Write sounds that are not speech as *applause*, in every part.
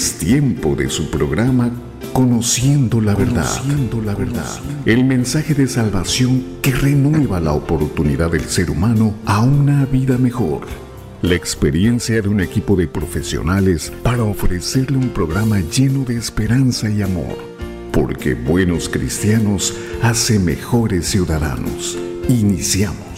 Es tiempo de su programa Conociendo la verdad. Conociendo la verdad. El mensaje de salvación que renueva la oportunidad del ser humano a una vida mejor. La experiencia de un equipo de profesionales para ofrecerle un programa lleno de esperanza y amor. Porque buenos cristianos hacen mejores ciudadanos. Iniciamos.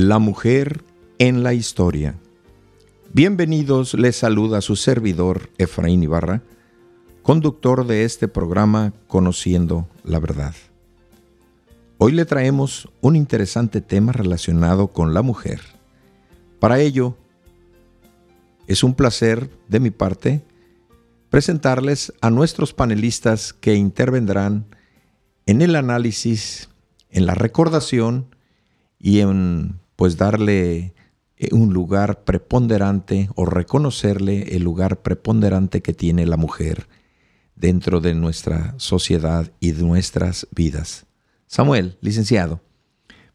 La mujer en la historia. Bienvenidos, les saluda su servidor Efraín Ibarra, conductor de este programa Conociendo la Verdad. Hoy le traemos un interesante tema relacionado con la mujer. Para ello, es un placer de mi parte presentarles a nuestros panelistas que intervendrán en el análisis, en la recordación y en pues darle eh, un lugar preponderante o reconocerle el lugar preponderante que tiene la mujer dentro de nuestra sociedad y de nuestras vidas. Samuel, licenciado,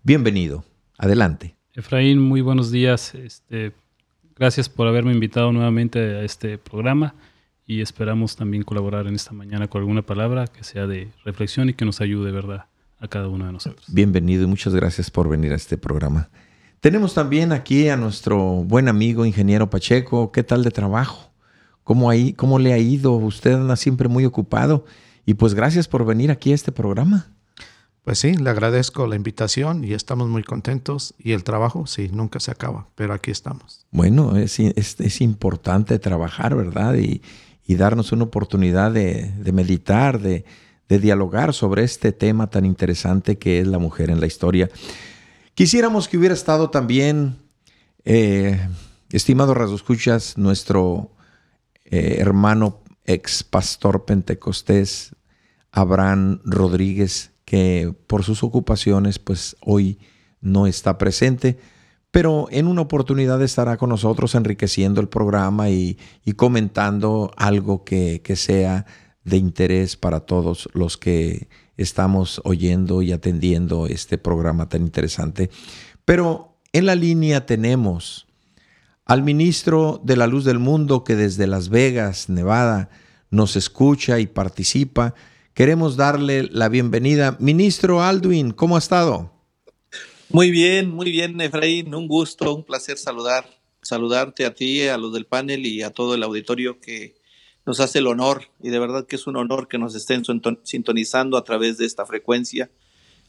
bienvenido. Adelante. Efraín, muy buenos días. Este, gracias por haberme invitado nuevamente a este programa y esperamos también colaborar en esta mañana con alguna palabra que sea de reflexión y que nos ayude, ¿verdad?, a cada uno de nosotros. Bienvenido y muchas gracias por venir a este programa. Tenemos también aquí a nuestro buen amigo ingeniero Pacheco. ¿Qué tal de trabajo? ¿Cómo, ahí, ¿Cómo le ha ido? Usted anda siempre muy ocupado. Y pues gracias por venir aquí a este programa. Pues sí, le agradezco la invitación y estamos muy contentos. Y el trabajo, sí, nunca se acaba, pero aquí estamos. Bueno, es, es, importante trabajar, ¿verdad? Y, y, darnos una oportunidad de, de meditar, de, de dialogar sobre este tema tan interesante que es la mujer en la historia. Quisiéramos que hubiera estado también, eh, estimado Escuchas, nuestro eh, hermano ex pastor pentecostés, Abraham Rodríguez, que por sus ocupaciones, pues hoy no está presente, pero en una oportunidad estará con nosotros enriqueciendo el programa y, comentando algo que, que sea de interés para todos los que estamos oyendo y atendiendo este programa tan interesante. Pero en la línea tenemos al ministro de la Luz del Mundo que desde Las Vegas, Nevada, nos escucha y participa. Queremos darle la bienvenida. Ministro Aldwin, ¿cómo ha estado? Muy bien, muy bien, Efraín. Un gusto, un placer saludar, saludarte a ti, a los del panel y a todo el auditorio que nos hace el honor y de verdad que es un honor que nos estén sintonizando a través de esta frecuencia.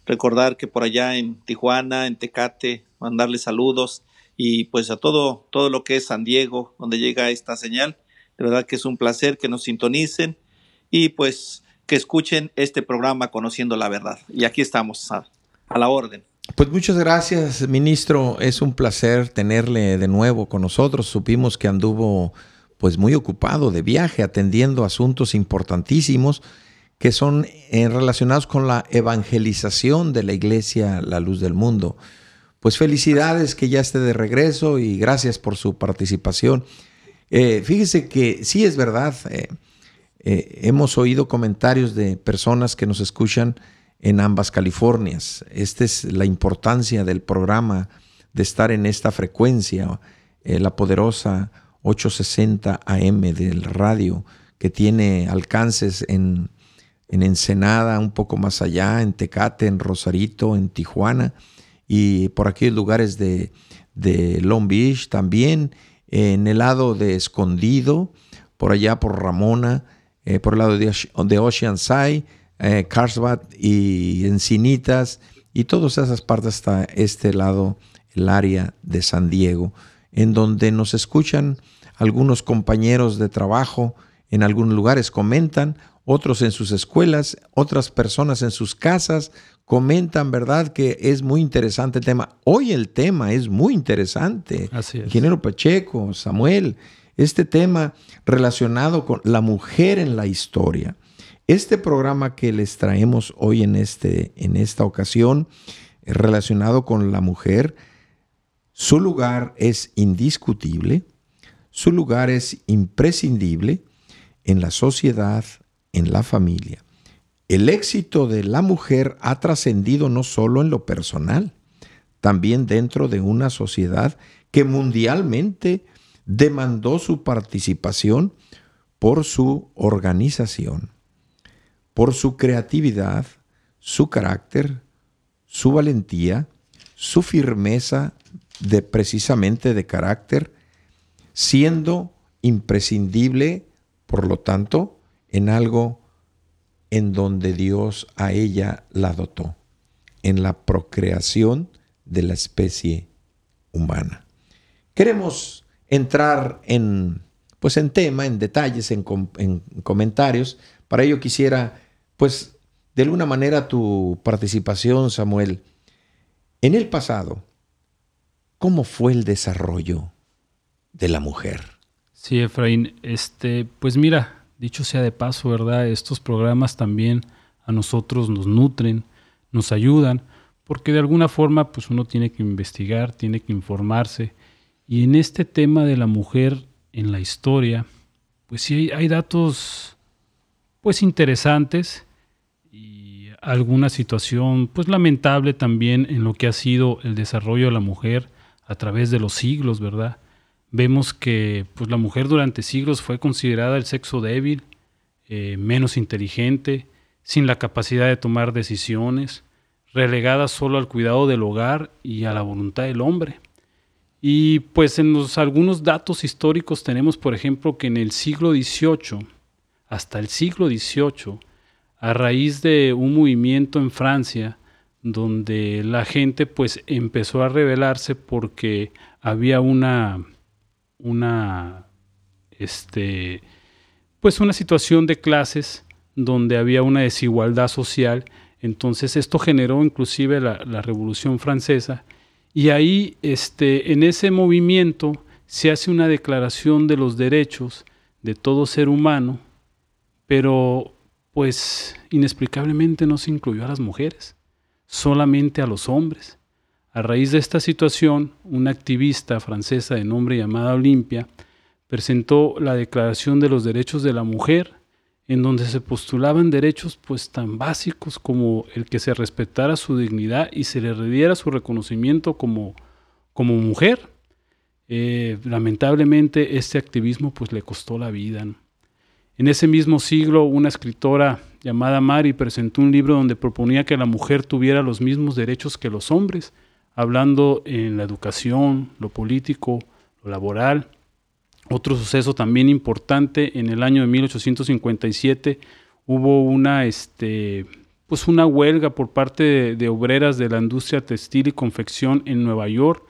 Recordar que por allá en Tijuana, en Tecate, mandarle saludos y pues a todo, todo lo que es San Diego, donde llega esta señal. De verdad que es un placer que nos sintonicen y pues que escuchen este programa Conociendo la Verdad. Y aquí estamos a, a la orden. Pues muchas gracias, ministro. Es un placer tenerle de nuevo con nosotros. Supimos que anduvo pues muy ocupado de viaje atendiendo asuntos importantísimos que son eh, relacionados con la evangelización de la iglesia La Luz del Mundo. Pues felicidades que ya esté de regreso y gracias por su participación. Eh, fíjese que sí es verdad, eh, hemos oído comentarios de personas que nos escuchan en ambas Californias. Esta es la importancia del programa de estar en esta frecuencia, la poderosa 860 AM del radio, que tiene alcances en, Ensenada, un poco más allá, en Tecate, en Rosarito, en Tijuana y por aquellos lugares de, Long Beach también, en el lado de Escondido, por allá por Ramona, eh, por el lado de, de Oceanside, eh, Carlsbad y Encinitas, y todas esas partes hasta este lado, el área de San Diego, en donde nos escuchan algunos compañeros de trabajo en algunos lugares comentan, otros en sus escuelas, otras personas en sus casas comentan, ¿verdad? Que es muy interesante el tema. Hoy el tema es muy interesante. Así es. Ingeniero Pacheco, Samuel, este tema relacionado con la mujer en la historia. Este programa que les traemos hoy en, este, en esta ocasión, relacionado con la mujer, su lugar es indiscutible su lugar es imprescindible en la sociedad, en la familia. el éxito de la mujer ha trascendido no solo en lo personal, también dentro de una sociedad que mundialmente demandó su participación por su organización, por su creatividad, su carácter, su valentía, su firmeza de precisamente de carácter, siendo imprescindible, por lo tanto, en algo en donde Dios a ella la dotó, en la procreación de la especie humana. Queremos entrar en, pues en tema, en detalles, en, en comentarios. Para ello quisiera, pues, de alguna manera tu participación, Samuel. En el pasado, ¿cómo fue el desarrollo de la mujer? Sí, Efraín, este, pues mira, dicho sea de paso, ¿verdad? Estos programas también a nosotros nos nutren, nos ayudan, porque de alguna forma pues uno tiene que investigar, tiene que informarse. Y en este tema de la mujer en la historia, pues sí hay, datos pues interesantes y alguna situación pues lamentable también en lo que ha sido el desarrollo de la mujer a través de los siglos, ¿verdad? Vemos que pues la mujer durante siglos fue considerada el sexo débil, eh, menos inteligente, sin la capacidad de tomar decisiones, relegada solo al cuidado del hogar y a la voluntad del hombre. Y pues en los, algunos datos históricos tenemos, por ejemplo, que en el siglo XVIII, hasta el siglo XVIII, a raíz de un movimiento en Francia, donde la gente pues empezó a rebelarse porque había una, una, este, pues una situación de clases donde había una desigualdad social entonces esto generó inclusive la, Revolución Francesa y ahí este, en ese movimiento se hace una declaración de los derechos de todo ser humano, pero pues inexplicablemente no se incluyó a las mujeres, solamente a los hombres. A raíz de esta situación, una activista francesa de nombre llamada Olimpia presentó la Declaración de los Derechos de la Mujer en donde se postulaban derechos pues tan básicos como el que se respetara su dignidad y se le diera su reconocimiento como, como mujer. Eh, lamentablemente este activismo pues le costó la vida. En ese mismo siglo una escritora llamada Mari presentó un libro donde proponía que la mujer tuviera los mismos derechos que los hombres, hablando en la educación, lo político, lo laboral, otro suceso también importante, en el año de 1857 hubo una, este, pues una huelga por parte de, obreras de la industria textil y confección en Nueva York,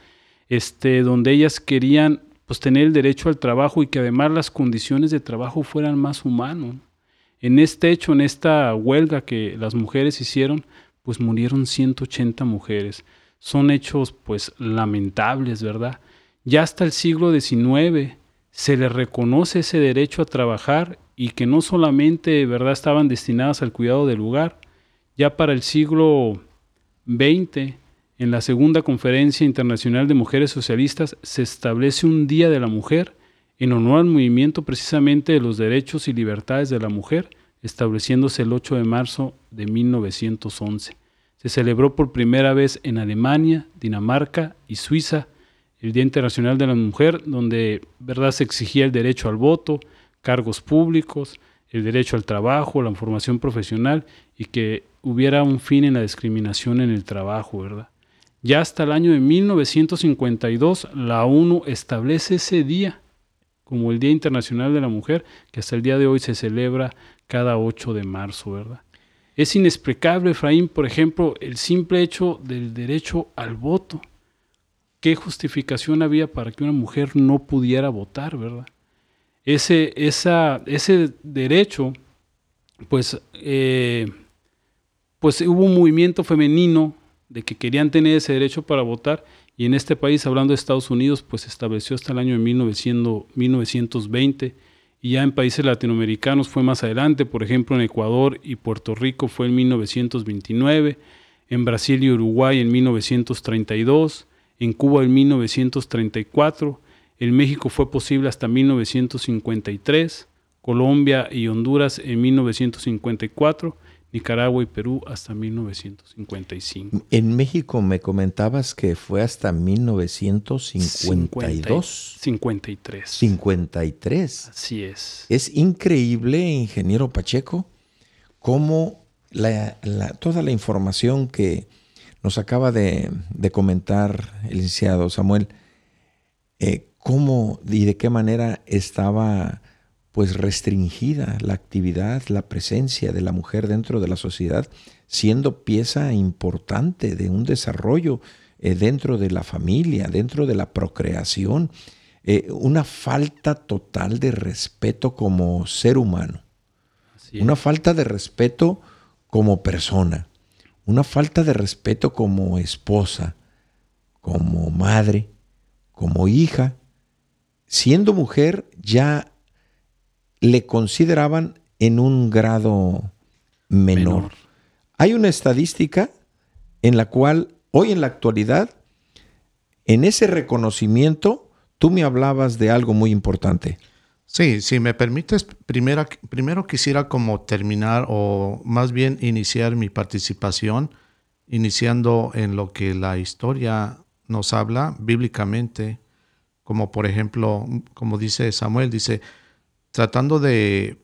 este, donde ellas querían pues, tener el derecho al trabajo y que además las condiciones de trabajo fueran más humanos. En este hecho, en esta huelga que las mujeres hicieron, pues murieron 180 mujeres. Son hechos pues lamentables, ¿verdad? Ya hasta el siglo XIX se les reconoce ese derecho a trabajar y que no solamente verdad estaban destinadas al cuidado del lugar. Ya para el siglo XX, en la segunda conferencia internacional de mujeres socialistas, se establece un Día de la Mujer en honor al movimiento precisamente de los derechos y libertades de la mujer, estableciéndose el 8 de marzo de 1911. Se celebró por primera vez en Alemania, Dinamarca y Suiza el Día Internacional de la Mujer, donde verdad se exigía el derecho al voto, cargos públicos, el derecho al trabajo, la formación profesional y que hubiera un fin en la discriminación en el trabajo, ¿verdad? Ya hasta el año de 1952 la ONU establece ese día como el Día Internacional de la Mujer, que hasta el día de hoy se celebra cada 8 de marzo, ¿verdad? Es inexplicable, Efraín, por ejemplo, el simple hecho del derecho al voto. ¿qué justificación había para que una mujer no pudiera votar, verdad? Ese, esa, ese derecho, pues, eh, pues hubo un movimiento femenino de que querían tener ese derecho para votar y en este país, hablando de Estados Unidos, pues se estableció hasta el año de 1900, 1920 y ya en países latinoamericanos fue más adelante, por ejemplo en Ecuador y Puerto Rico fue en 1929, en Brasil y Uruguay en 1932, en Cuba en 1934, en México fue posible hasta 1953, Colombia y Honduras en 1954, Nicaragua y Perú hasta 1955. En México me comentabas que fue hasta 1952. 53. 53. Así es. Es increíble, ingeniero Pacheco, cómo toda la información que nos acaba de, comentar el licenciado Samuel, eh, cómo y de qué manera estaba pues restringida la actividad, la presencia de la mujer dentro de la sociedad, siendo pieza importante de un desarrollo eh, dentro de la familia, dentro de la procreación, eh, una falta total de respeto como ser humano, una falta de respeto como persona, una falta de respeto como esposa, como madre, como hija. Siendo mujer ya le consideraban en un grado menor. Hay una estadística en la cual hoy en la actualidad, en ese reconocimiento, tú me hablabas de algo muy importante. Sí, si me permites, primero, primero quisiera como terminar o más bien iniciar mi participación, iniciando en lo que la historia nos habla bíblicamente, como por ejemplo, como dice Samuel, dice, tratando de,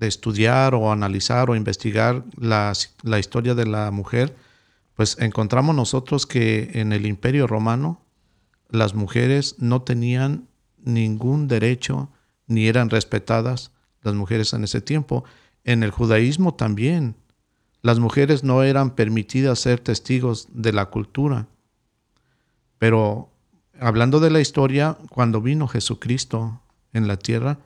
estudiar o analizar o investigar la, la, historia de la mujer, pues encontramos nosotros que en el imperio romano las mujeres no tenían ningún derecho ni eran respetadas las mujeres en ese tiempo. En el judaísmo también. Las mujeres no eran permitidas ser testigos de la cultura. Pero hablando de la historia, cuando vino Jesucristo en la tierra,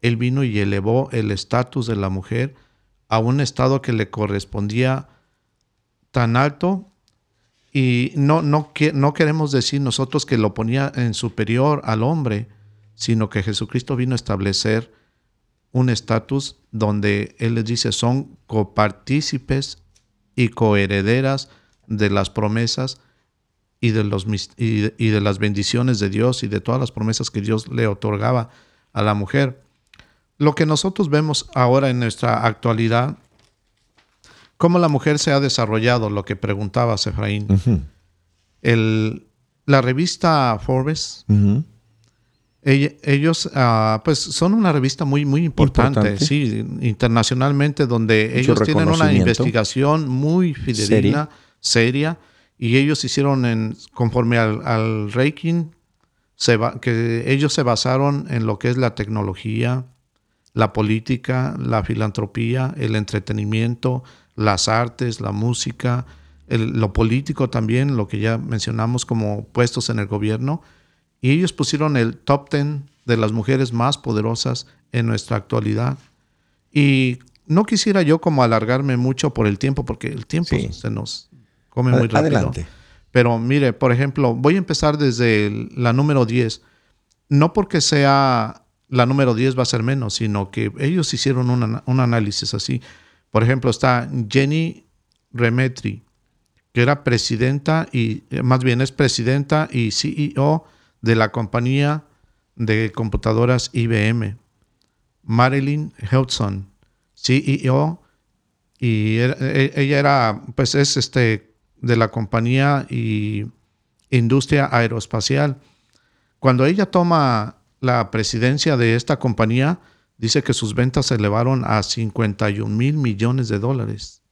él vino y elevó el estatus de la mujer a un estado que le correspondía tan alto y no, no, no queremos decir nosotros que lo ponía en superior al hombre, sino que Jesucristo vino a establecer un estatus donde Él les dice son copartícipes y coherederas de las promesas y de, los, y de las bendiciones de Dios y de todas las promesas que Dios le otorgaba a la mujer lo que nosotros vemos ahora en nuestra actualidad, cómo la mujer se ha desarrollado, lo que preguntaba Efraín. la revista Forbes, ellos ah, pues son una revista muy, muy importante, sí, internacionalmente, donde ellos tienen una investigación muy fidedigna, seria, y ellos hicieron en, conforme al, al ranking, que ellos se basaron en lo que es la tecnología, la política, la filantropía, el entretenimiento, las artes, la música, lo político también, lo que ya mencionamos como puestos en el gobierno. Y ellos pusieron el top ten de las mujeres más poderosas en nuestra actualidad. Y no quisiera yo como alargarme mucho por el tiempo, porque el tiempo se nos come muy rápido. Adelante. Pero mire, por ejemplo, voy a empezar desde la número 10. No porque sea la número 10 va a ser menos, sino que ellos hicieron un análisis así. Por ejemplo, está Jenny Remetri, que era presidenta y, eh, más bien es presidenta y CEO de la compañía de computadoras IBM. Marilyn Hudson, CEO, y e, ella era, pues es este, de la compañía y industria aeroespacial. Cuando ella toma la presidencia de esta compañía dice que sus ventas se elevaron a 51 mil millones de dólares,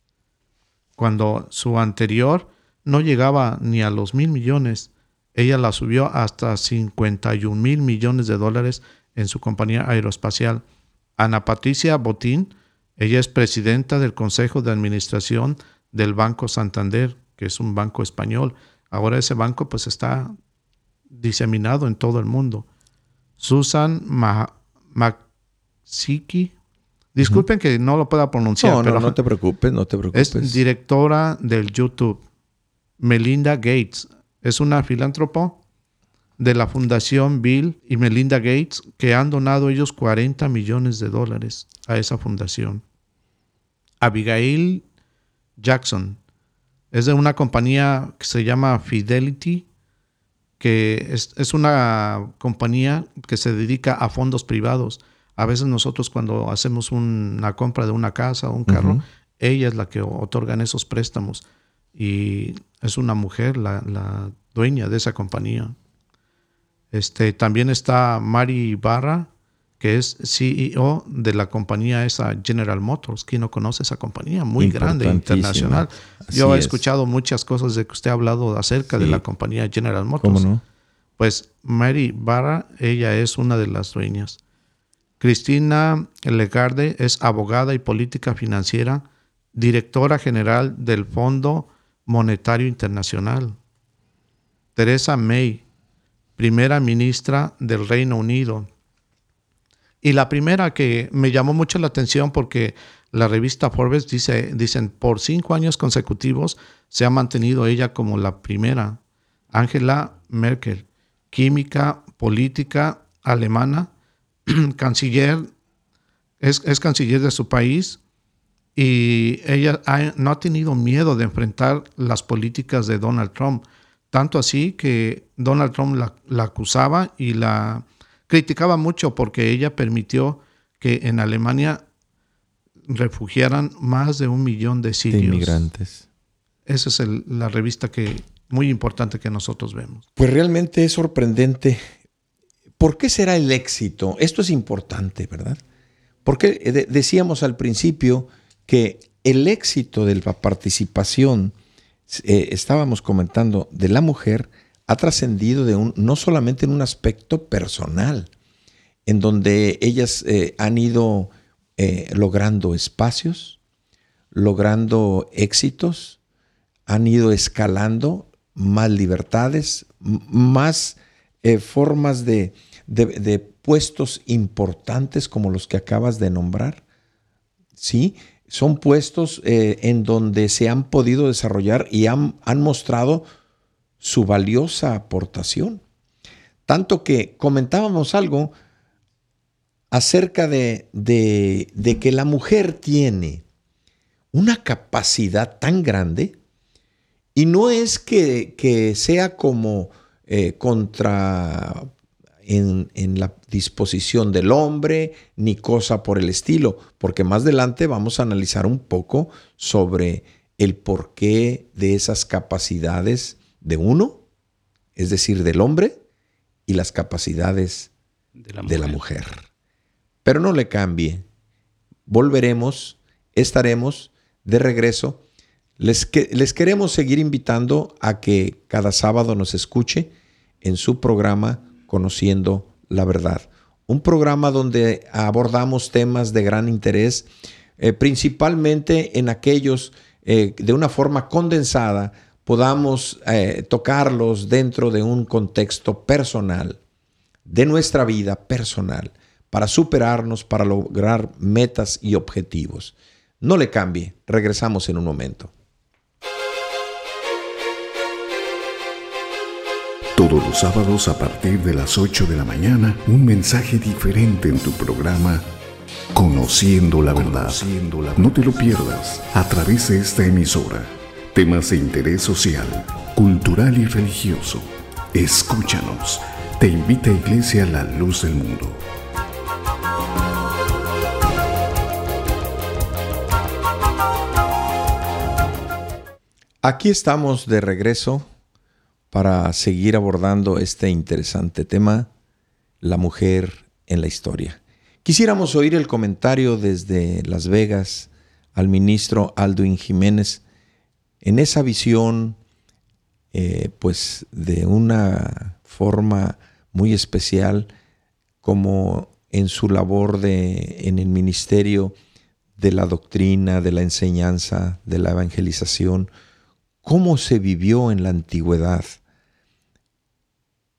cuando su anterior no llegaba ni a los mil millones. Ella la subió hasta 51 mil millones de dólares en su compañía aeroespacial. Ana Patricia Botín, ella es presidenta del Consejo de Administración del Banco Santander, que es un banco español. Ahora ese banco pues está diseminado en todo el mundo. Susan Maksiki. Disculpen que no lo pueda pronunciar. No, no, no te preocupes, no te preocupes. Es directora del YouTube. Melinda Gates. Es una filántropo de la Fundación Bill y Melinda Gates que han donado ellos 40 millones de dólares a esa fundación. Abigail Jackson es de una compañía que se llama Fidelity que es, una compañía que se dedica a fondos privados. A veces nosotros cuando hacemos una compra de una casa o un carro, ella es la que otorgan esos préstamos y es una mujer la, dueña de esa compañía. Este, también está Mari Barra, que es CEO de la compañía esa General Motors. ¿Quién no conoce esa compañía? Muy grande, internacional. Yo he escuchado muchas cosas de que usted ha hablado acerca de la compañía General Motors. ¿Cómo no? Pues Mary Barra, ella es una de las dueñas. Cristina Legarde es abogada y política financiera, directora general del Fondo Monetario Internacional. Teresa May, primera ministra del Reino Unido. Y la primera que me llamó mucho la atención porque la revista Forbes dice, dicen, por cinco años consecutivos se ha mantenido ella como la primera. Angela Merkel, química, política alemana, *clears throat* canciller, es, canciller de su país y ella no ha tenido miedo de enfrentar las políticas de Donald Trump. Tanto así que Donald Trump la, acusaba y la criticaba mucho porque ella permitió que en Alemania refugiaran más de un millón de sirios. De inmigrantes. Esa es la revista que muy importante que nosotros vemos. Pues realmente es sorprendente ¿Por qué será el éxito? Esto es importante, ¿verdad? Porque decíamos al principio que el éxito de la participación, eh, estábamos comentando, de la mujer, ha trascendido de un, no solamente en un aspecto personal, en donde ellas eh, han ido eh, logrando espacios, logrando éxitos, han ido escalando más libertades, más formas de, de, puestos importantes como los que acabas de nombrar. ¿Sí? Son puestos eh, en donde se han podido desarrollar y han, han mostrado su valiosa aportación. Tanto que comentábamos algo acerca de, de, que la mujer tiene una capacidad tan grande y no es que, que sea como eh, contra en, la disposición del hombre, ni cosa por el estilo, porque más adelante vamos a analizar un poco sobre el porqué de esas capacidades de uno, es decir, del hombre, y las capacidades de la mujer. Pero no le cambie. Volveremos, estaremos de regreso. Les, les queremos seguir invitando a que cada sábado nos escuche en su programa Conociendo la Verdad. Un programa donde abordamos temas de gran interés, eh, principalmente en aquellos eh, de una forma condensada podamos eh, tocarlos dentro de un contexto personal, de nuestra vida personal, para superarnos, para lograr metas y objetivos. No le cambie, regresamos en un momento. Todos los sábados a partir de las 8 de la mañana, un mensaje diferente en tu programa Conociendo la verdad. No te lo pierdas a través de esta emisora. Temas de interés social, cultural y religioso. Escúchanos. Te invita a Iglesia La Luz del Mundo. Aquí estamos de regreso para seguir abordando este interesante tema, la mujer en la historia. Quisiéramos oír el comentario desde Las Vegas al ministro Alduin Jiménez en esa visión, eh, pues de una forma muy especial, como en su labor de, en el ministerio de la doctrina, de la enseñanza, de la evangelización, cómo se vivió en la antigüedad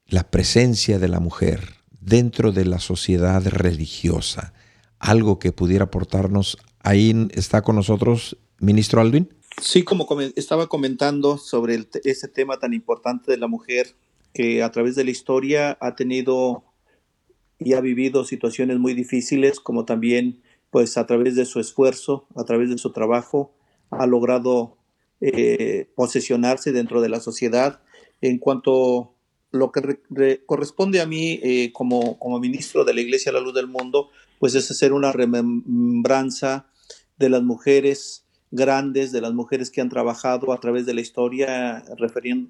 la presencia de la mujer dentro de la sociedad religiosa, algo que pudiera aportarnos. Ahí está con nosotros, ministro Alvin. Sí, como estaba comentando sobre ese tema tan importante de la mujer, que a través de la historia ha tenido y ha vivido situaciones muy difíciles, como también, pues a través de su esfuerzo, a través de su trabajo, ha logrado eh, posesionarse dentro de la sociedad. En cuanto lo que corresponde a mí eh, como, como ministro de la Iglesia a la Luz del Mundo, pues es hacer una remembranza de las mujeres grandes, de las mujeres que han trabajado a través de la historia,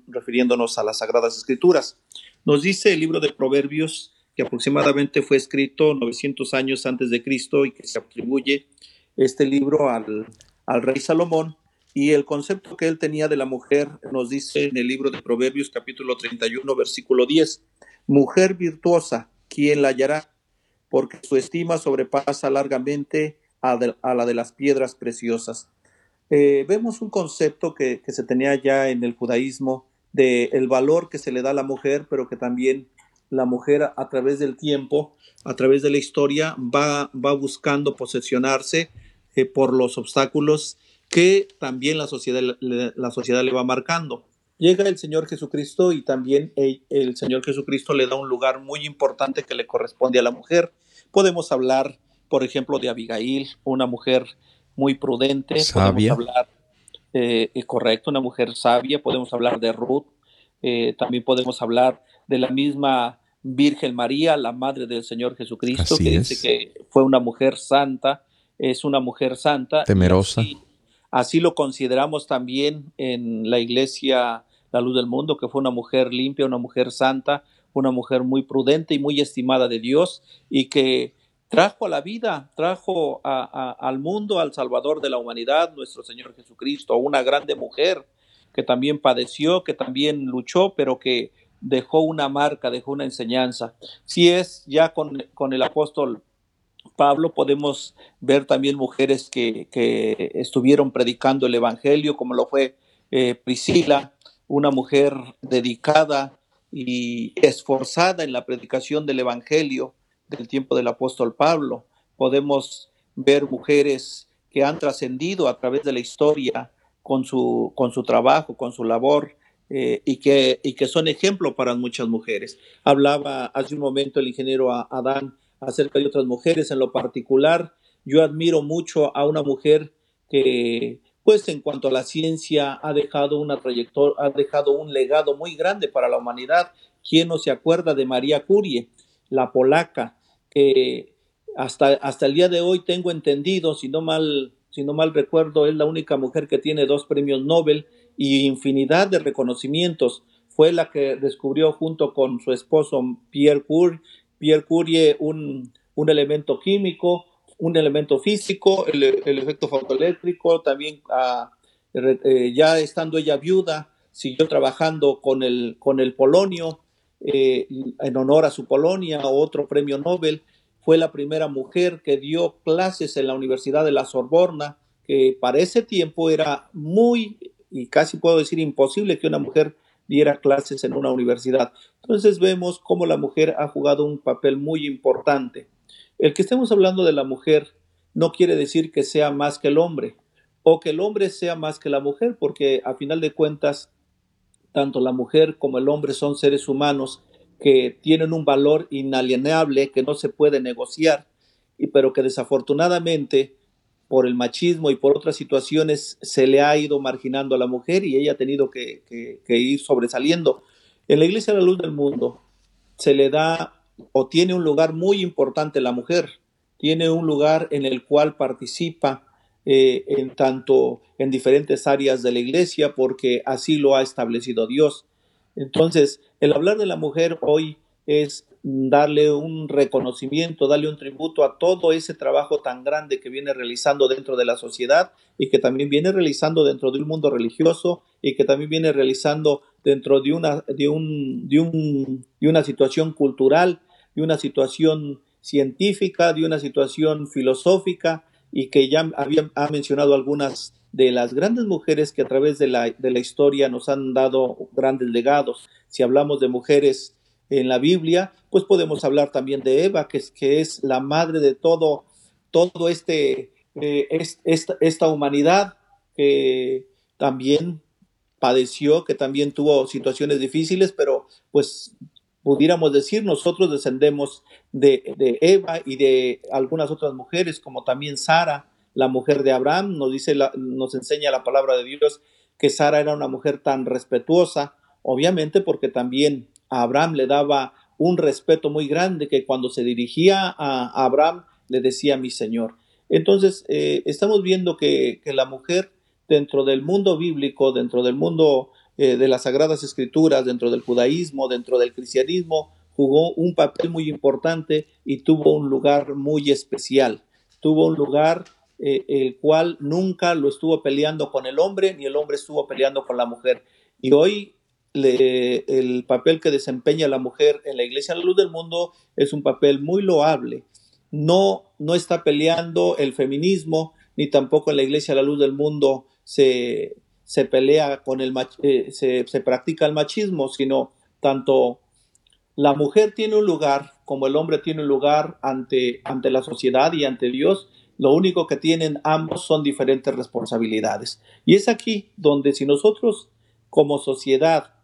refiriéndonos a las Sagradas Escrituras. Nos dice el libro de Proverbios que aproximadamente fue escrito 900 años antes de Cristo y que se atribuye este libro al, al rey Salomón. Y el concepto que él tenía de la mujer nos dice en el libro de Proverbios capítulo 31 versículo 10, mujer virtuosa, ¿quién la hallará? Porque su estima sobrepasa largamente a, la de las piedras preciosas. Eh, vemos un concepto que, se tenía ya en el judaísmo de valor que se le da a la mujer, pero que también la mujer a, través del tiempo, a través de la historia, va, va buscando posesionarse eh, por los obstáculos que también la sociedad, sociedad le va marcando. Llega el Señor Jesucristo y también el, Señor Jesucristo le da un lugar muy importante que le corresponde a la mujer. Podemos hablar, por ejemplo, de Abigail, una mujer muy prudente. Sabia. Podemos hablar, eh, correcto, una mujer sabia. Podemos hablar de Ruth. Eh, también podemos hablar de la misma Virgen María, la madre del Señor Jesucristo, que dice que fue una mujer santa, es una mujer santa. Temerosa. Así, lo consideramos también en la iglesia La Luz del Mundo, que fue una mujer limpia, una mujer santa, una mujer muy prudente y muy estimada de Dios y que trajo a la vida, trajo al mundo al Salvador de la humanidad, nuestro Señor Jesucristo, una grande mujer que también padeció, que también luchó, pero que dejó una marca, dejó una enseñanza. Si es ya con, con el apóstol Pablo podemos ver también mujeres que, que, estuvieron predicando el Evangelio, como lo fue eh, Priscila, una mujer dedicada y esforzada en la predicación del Evangelio, del tiempo del apóstol Pablo. Podemos ver mujeres que han trascendido a través de la historia con su, con su trabajo, con su labor, eh, y, que, y que son ejemplo para muchas mujeres. Hablaba hace un momento el ingeniero Adán acerca de otras mujeres. En lo particular, yo admiro mucho a una mujer que, pues en cuanto a la ciencia, ha dejado una trayectoria, ha dejado un legado muy grande para la humanidad. ¿Quién no se acuerda de María Curie, la polaca, hasta, hasta el día de hoy tengo entendido, si no mal, si no mal recuerdo, es la única mujer que tiene dos premios Nobel y infinidad de reconocimientos. Fue la que descubrió junto con su esposo Pierre Curie, Pierre Curie un, un elemento químico, un elemento físico, el, efecto fotoeléctrico, también ah, eh, ya estando ella viuda, siguió trabajando con el, con el polonio, eh, en honor a su Polonia, otro premio Nobel. Fue la primera mujer que dio clases en la Universidad de la Sorbona, que para ese tiempo era muy, y casi puedo decir imposible que una mujer diera clases en una universidad. Entonces vemos cómo la mujer ha jugado un papel muy importante. El que estemos hablando de la mujer no quiere decir que sea más que el hombre o que el hombre sea más que la mujer, porque a final de cuentas tanto la mujer como el hombre son seres humanos que tienen un valor inalienable que no se puede negociar, y, pero que desafortunadamente por el machismo y por otras situaciones se le ha ido marginando a la mujer y ella ha tenido que, que ir sobresaliendo. En la Iglesia de la Luz del Mundo se le da o tiene un lugar muy importante la mujer, tiene un lugar en el cual participa eh, en tanto en diferentes áreas de la iglesia, porque así lo ha establecido Dios. Entonces, el hablar de la mujer hoy es darle un reconocimiento, darle un tributo a todo ese trabajo tan grande que viene realizando dentro de la sociedad y que también viene realizando dentro de un mundo religioso y que también viene realizando dentro de una, de un, de un, de una situación cultural, de una situación científica, de una situación filosófica y que ya había, ha mencionado algunas de las grandes mujeres que a través de la, de la historia nos han dado grandes legados. Si hablamos de mujeres en la Biblia, pues podemos hablar también de Eva, que es, que es la madre de todo, todo este, eh, esta, esta, humanidad que también padeció, que también tuvo situaciones difíciles, pero pues pudiéramos decir, nosotros descendemos de, Eva y de algunas otras mujeres, como también Sara, la mujer de Abraham, nos dice, nos enseña la palabra de Dios que Sara era una mujer tan respetuosa, obviamente porque también a Abraham le daba un respeto muy grande que cuando se dirigía a Abraham le decía mi Señor. Entonces, eh, estamos viendo que, la mujer dentro del mundo bíblico, dentro del mundo eh, de las Sagradas Escrituras, dentro del judaísmo, dentro del cristianismo, jugó un papel muy importante y tuvo un lugar muy especial. Tuvo un lugar eh, el cual nunca lo estuvo peleando con el hombre, ni el hombre estuvo peleando con la mujer. Y hoy el papel que desempeña la mujer en la Iglesia a la Luz del Mundo es un papel muy loable. No, no está peleando el feminismo, ni tampoco en la Iglesia a la Luz del Mundo se, se pelea con el eh, se, se practica el machismo, sino tanto la mujer tiene un lugar como el hombre tiene un lugar ante, ante la sociedad y ante Dios, lo único que tienen ambos son diferentes responsabilidades. Y es aquí donde si nosotros como sociedad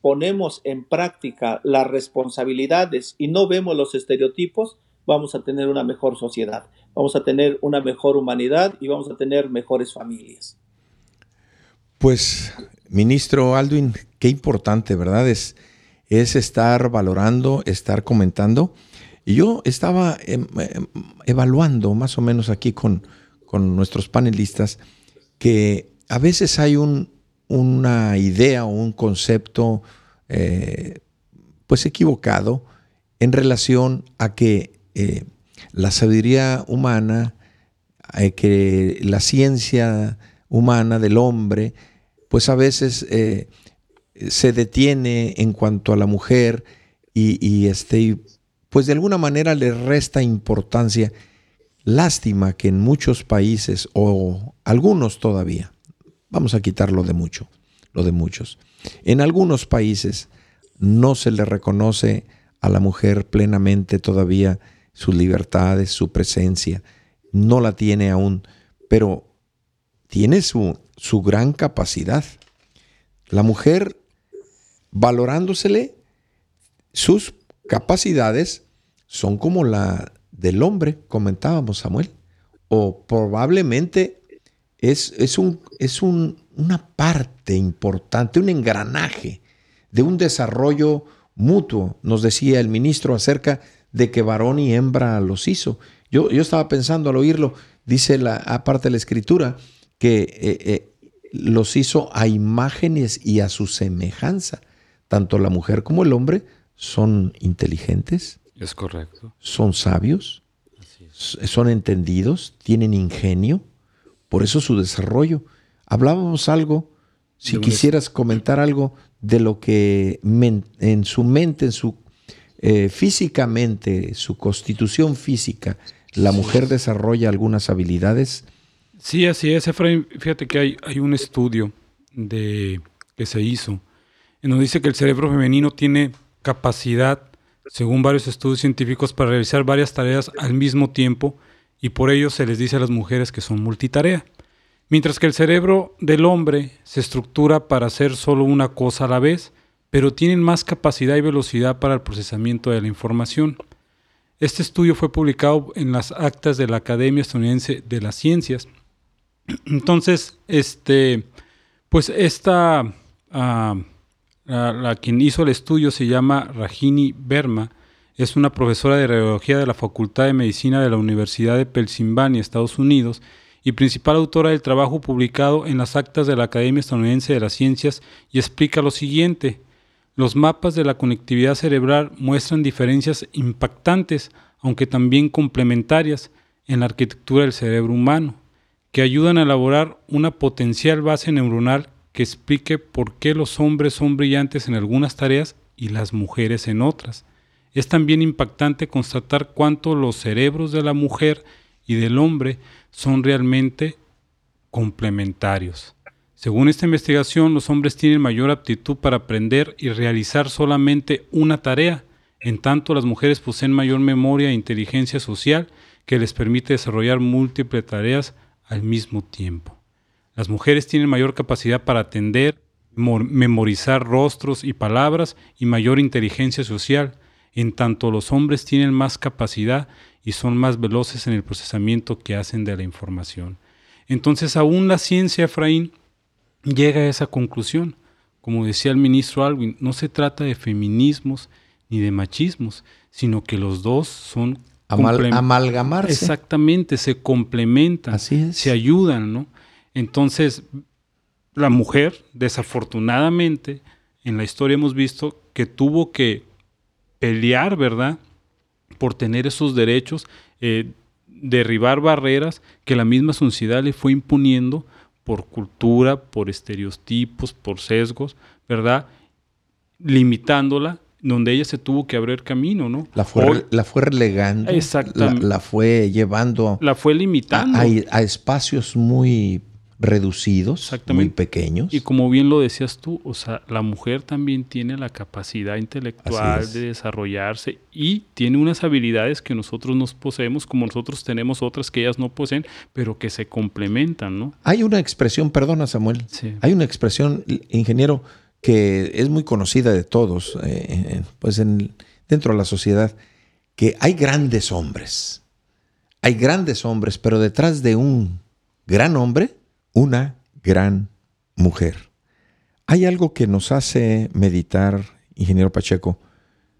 ponemos en práctica las responsabilidades y no vemos los estereotipos, vamos a tener una mejor sociedad, vamos a tener una mejor humanidad y vamos a tener mejores familias. Pues, ministro Aldwin, qué importante, ¿verdad? Es, es estar valorando, estar comentando. Y yo estaba em, em, evaluando más o menos aquí con, con nuestros panelistas que a veces hay un, una idea o un concepto eh, pues equivocado en relación a que eh, la sabiduría humana, eh, que la ciencia humana del hombre, pues a veces se detiene en cuanto a la mujer y, y este, pues de alguna manera le resta importancia. Lástima que en muchos países, o algunos todavía, Vamos a quitarlo de mucho, lo de muchos. En algunos países no se le reconoce a la mujer plenamente todavía sus libertades, su presencia. No la tiene aún, pero tiene su, su gran capacidad. La mujer, valorándosele, sus capacidades son como la del hombre, comentábamos Samuel, o probablemente es, un, es una parte importante, un engranaje de un desarrollo mutuo, nos decía el ministro acerca de que varón y hembra los hizo. Yo, yo estaba pensando al oírlo, dice la, aparte de la escritura, que eh, eh, los hizo a imágenes y a su semejanza. Tanto la mujer como el hombre son inteligentes. Es correcto. Son sabios. Son entendidos, tienen ingenio por eso su desarrollo. Hablábamos algo, si quisieras comentar algo de lo que en su mente, en su eh, físicamente, su constitución física, la mujer desarrolla algunas habilidades. Sí, así es, Efraín. Fíjate que hay, hay un estudio de, que se hizo en donde dice que el cerebro femenino tiene capacidad, según varios estudios científicos, para realizar varias tareas al mismo tiempo y por ello se les dice a las mujeres que son multitarea. Mientras que el cerebro del hombre se estructura para hacer solo una cosa a la vez, pero tienen más capacidad y velocidad para el procesamiento de la información. Este estudio fue publicado en las actas de la Academia Estadounidense de las Ciencias. *clears throat* Entonces, este, pues esta, ah, la, quien hizo el estudio se llama Rajini Verma, es una profesora de radiología de la Facultad de Medicina de la Universidad de Pennsylvania, Estados Unidos, y principal autora del trabajo publicado en las actas de la Academia Estadounidense de las Ciencias, y explica lo siguiente. Los mapas de la conectividad cerebral muestran diferencias impactantes, aunque también complementarias, en la arquitectura del cerebro humano, que ayudan a elaborar una potencial base neuronal que explique por qué los hombres son brillantes en algunas tareas y las mujeres en otras. Es también impactante constatar cuánto los cerebros de la mujer y del hombre son realmente complementarios. Según esta investigación, los hombres tienen mayor aptitud para aprender y realizar solamente una tarea, en tanto las mujeres poseen mayor memoria e inteligencia social que les permite desarrollar múltiples tareas al mismo tiempo. Las mujeres tienen mayor capacidad para atender, memorizar rostros y palabras y mayor inteligencia social, en tanto los hombres tienen más capacidad y son más veloces en el procesamiento que hacen de la información. Entonces aún la ciencia, Efraín, llega a esa conclusión. Como decía el ministro Alwin, no se trata de feminismos ni de machismos, sino que los dos son amalgamarse. Exactamente, se complementan, se ayudan, ¿no? Entonces, la mujer, desafortunadamente, en la historia hemos visto que tuvo que pelear, ¿verdad? Por tener esos derechos, eh, derribar barreras que la misma sociedad le fue imponiendo por cultura, por estereotipos, por sesgos, ¿verdad? Limitándola, donde ella se tuvo que abrir camino, ¿no? La fue, la fue relegando. Exactamente. La, fue llevando. La fue limitando. a espacios muy reducidos, muy pequeños. Y como bien lo decías tú, o sea, la mujer también tiene la capacidad intelectual de desarrollarse y tiene unas habilidades que nosotros nos poseemos, como nosotros tenemos otras que ellas no poseen, pero que se complementan, ¿no? Hay una expresión, perdona Samuel, hay una expresión, ingeniero, que es muy conocida de todos, eh, pues en, dentro de la sociedad, que hay grandes hombres, hay grandes hombres, pero detrás de un gran hombre, una gran mujer. Hay algo que nos hace meditar, ingeniero Pacheco,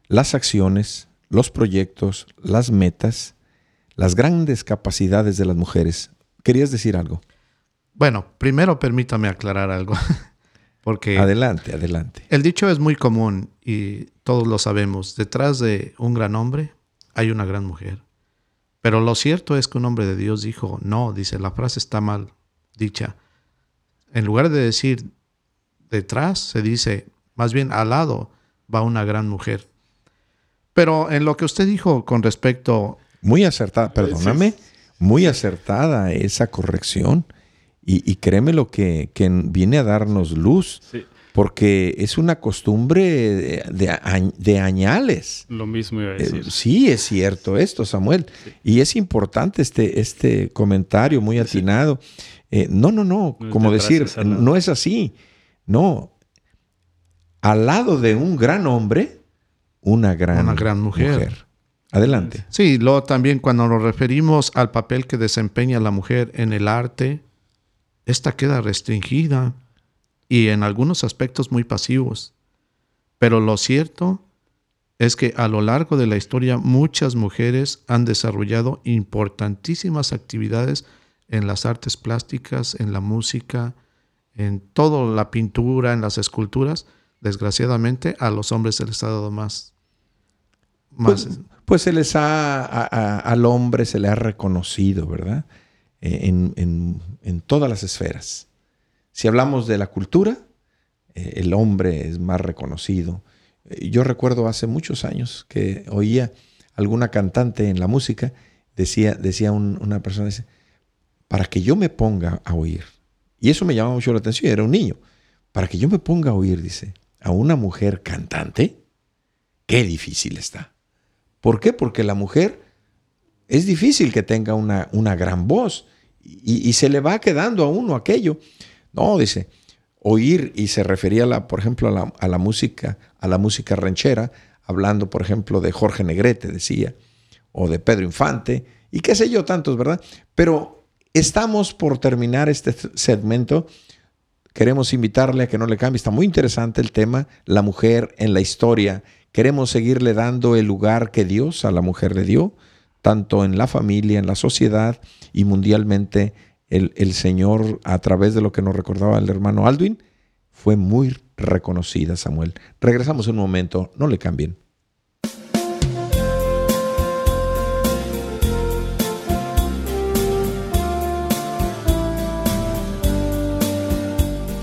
las acciones, los proyectos, las metas, las grandes capacidades de las mujeres. ¿Querías decir algo? Bueno, primero permítame aclarar algo. *laughs* Porque adelante, adelante. El dicho es muy común y todos lo sabemos. Detrás de un gran hombre hay una gran mujer. Pero lo cierto es que un hombre de Dios dijo, no, dice, la frase está mal dicha. En lugar de decir detrás, se dice más bien al lado va una gran mujer. Pero en lo que usted dijo con respecto... Muy acertada, perdóname, muy acertada esa corrección. Y, créeme lo que, viene a darnos luz. Porque es una costumbre de, añales. Lo mismo iba a decir. Eh, sí, es cierto esto, Samuel. Y es importante este, este comentario muy atinado. Eh, no, no, no, como decir, no es así. No. Al lado de un gran hombre, una gran, gran mujer. Adelante. Sí, luego también cuando nos referimos al papel que desempeña la mujer en el arte, esta queda restringida y en algunos aspectos muy pasivos. Pero lo cierto es que a lo largo de la historia muchas mujeres han desarrollado importantísimas actividades en las artes plásticas, en la música, en toda la pintura, en las esculturas, desgraciadamente a los hombres se les ha dado más. pues, pues, se les ha, al hombre se le ha reconocido, ¿verdad? E, en, todas las esferas. Si hablamos de la cultura, eh, el hombre es más reconocido. Eh, yo recuerdo hace muchos años que oía alguna cantante en la música, decía, decía una persona, para que yo me ponga a oír, y eso me llama mucho la atención, era un niño, para que yo me ponga a oír, dice, a una mujer cantante, qué difícil está. ¿Por qué? Porque la mujer es difícil que tenga una, una gran voz y, se le va quedando a uno aquello. No, dice, oír, y se refería, a la, por ejemplo, a la, música, a la música ranchera, hablando, por ejemplo, de Jorge Negrete, decía, o de Pedro Infante, y qué sé yo, tantos, ¿verdad? Pero Estamos por terminar este segmento. Queremos invitarle a que no le cambie. Está muy interesante el tema, la mujer en la historia. Queremos seguirle dando el lugar que Dios a la mujer le dio, tanto en la familia, en la sociedad y mundialmente. El, Señor, a través de lo que nos recordaba el hermano Aldwin, fue muy reconocida, Samuel. Regresamos un momento, no le cambien.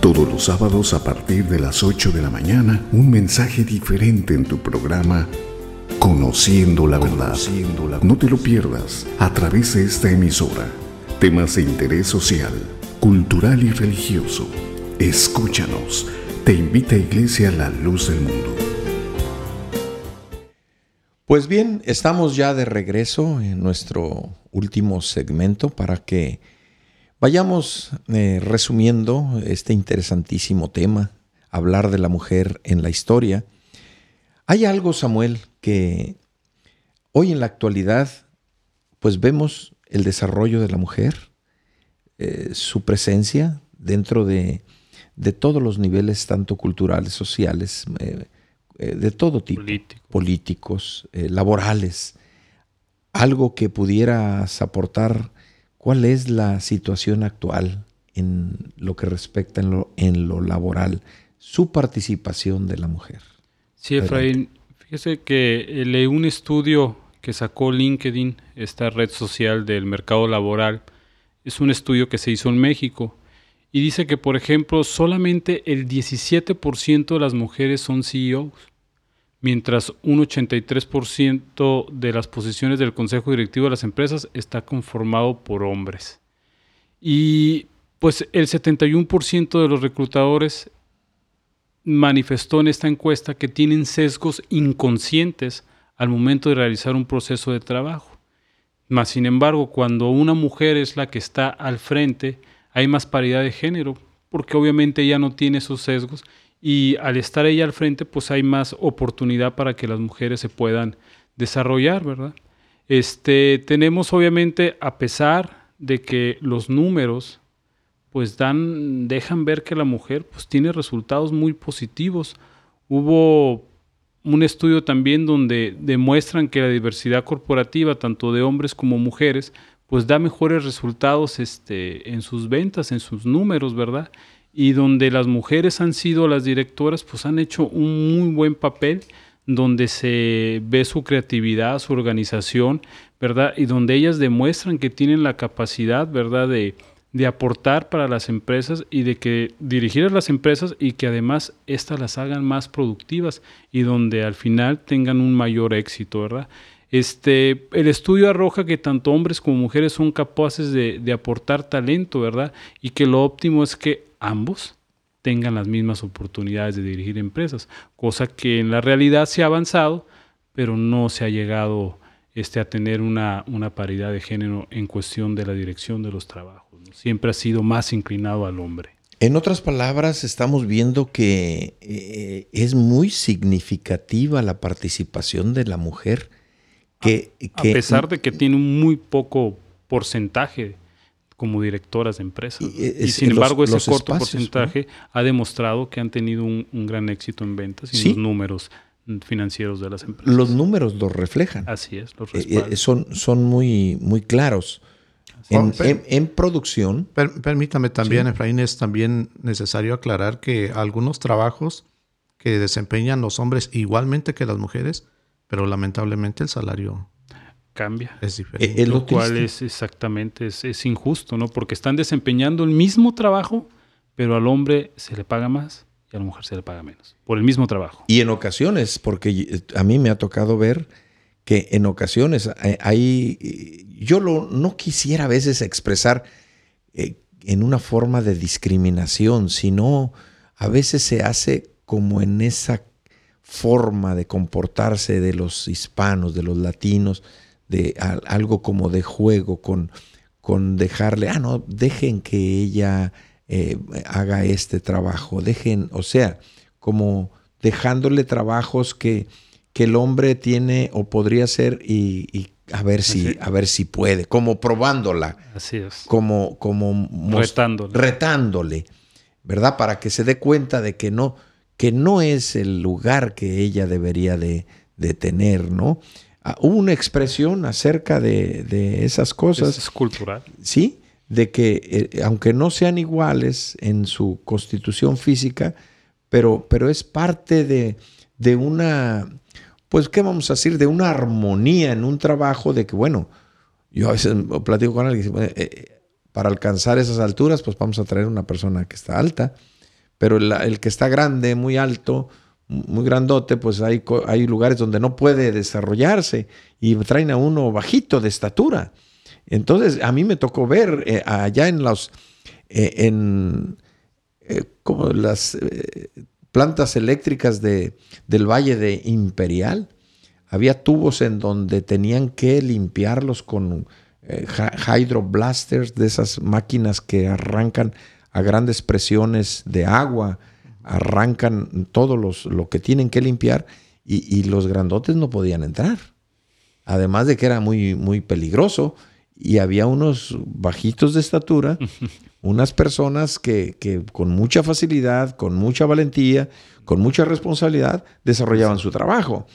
Todos los sábados a partir de las 8 de la mañana, un mensaje diferente en tu programa Conociendo la verdad. No te lo pierdas a través de esta emisora. Temas de interés social, cultural y religioso. Escúchanos. Te invita a Iglesia La Luz del Mundo. Pues bien, estamos ya de regreso en nuestro último segmento para que Vayamos eh, resumiendo este interesantísimo tema, hablar de la mujer en la historia. Hay algo, Samuel, que hoy en la actualidad, pues vemos el desarrollo de la mujer, eh, su presencia dentro de, todos los niveles, tanto culturales, sociales, eh, de todo tipo, políticos, laborales. algo que pudieras aportar, ¿cuál es la situación actual en lo que respecta en lo, en lo laboral, su participación de la mujer? Sí, Efraín, fíjese que eh, leí un estudio que sacó LinkedIn, esta red social del mercado laboral. Es un estudio que se hizo en México y dice que, por ejemplo, solamente el 17% de las mujeres son CEOs mientras un 83% de las posiciones del consejo directivo de las empresas está conformado por hombres. Y pues el 71% de los reclutadores manifestó en esta encuesta que tienen sesgos inconscientes al momento de realizar un proceso de trabajo. Más sin embargo, cuando una mujer es la que está al frente, hay más paridad de género, porque obviamente ella no tiene esos sesgos y al estar ella al frente, pues hay más oportunidad para que las mujeres se puedan desarrollar, ¿verdad? Este, tenemos obviamente, a pesar de que los números pues dan, dejan ver que la mujer pues tiene resultados muy positivos. Hubo un estudio también donde demuestran que la diversidad corporativa, tanto de hombres como mujeres, pues da mejores resultados este, en sus ventas, en sus números, ¿verdad? y donde las mujeres han sido las directoras, pues han hecho un muy buen papel donde se ve su creatividad, su organización, ¿verdad? Y donde ellas demuestran que tienen la capacidad, ¿verdad? De, de aportar para las empresas y de que dirigir a las empresas y que además éstas las hagan más productivas y donde al final tengan un mayor éxito, ¿verdad? Este, el estudio arroja que tanto hombres como mujeres son capaces de, de aportar talento, ¿verdad? Y que lo óptimo es que ambos tengan las mismas oportunidades de dirigir empresas, cosa que en la realidad se ha avanzado, pero no se ha llegado este, a tener una, una paridad de género en cuestión de la dirección de los trabajos. Siempre ha sido más inclinado al hombre. En otras palabras, estamos viendo que eh, es muy significativa la participación de la mujer. Que, a pesar de que tiene un muy poco porcentaje como directoras de empresas. Y, sin embargo, ese corto porcentaje ha demostrado que han tenido un, gran éxito en ventas y los números financieros de las empresas. Los números los reflejan. Así es, los eh, eh, son, son muy, muy claros. En, producción. permítame también, Efraín, es también necesario aclarar que algunos trabajos que desempeñan los hombres igualmente que las mujeres, pero lamentablemente el salario cambia. Es diferente. Eh, lo cual es exactamente, es, injusto, ¿no? Porque están desempeñando el mismo trabajo, pero al hombre se le paga más y a la mujer se le paga menos, por el mismo trabajo. Y en ocasiones, porque a mí me ha tocado ver que en ocasiones hay, yo lo, no quisiera a veces expresar eh, en una forma de discriminación, sino a veces se hace como en esa forma de comportarse de los hispanos, de los latinos, de algo como de juego con, con dejarle, ah, no, dejen que ella eh, haga este trabajo, dejen, o sea, como dejándole trabajos que, que el hombre tiene o podría hacer y, a ver si, a ver si puede, como probándola. Así es. Como, como retándole. retándole, ¿verdad? Para que se dé cuenta de que no, que no es el lugar que ella debería de, de tener, ¿no? Ah, hubo una expresión acerca de, esas cosas. Es cultural. Sí, de que eh, aunque no sean iguales en su constitución física, pero, pero es parte de, de, una, pues, ¿qué vamos a decir? De una armonía en un trabajo de que, bueno, yo a veces platico con alguien, eh, eh, para alcanzar esas alturas, pues vamos a traer una persona que está alta, pero el que está grande, muy alto, muy grandote, pues hay, hay lugares donde no puede desarrollarse y traen a uno bajito de estatura. Entonces, a mí me tocó ver eh, allá en los, eh, en como las plantas eléctricas de, del Valle de Imperial, había tubos en donde tenían que limpiarlos con hydroblasters, de esas máquinas que arrancan a grandes presiones de agua arrancan todo los, lo que tienen que limpiar y, los grandotes no podían entrar. Además de que era muy, muy peligroso y había unos bajitos de estatura, *laughs* unas personas que, que, con mucha facilidad, con mucha valentía, con mucha responsabilidad, desarrollaban su trabajo.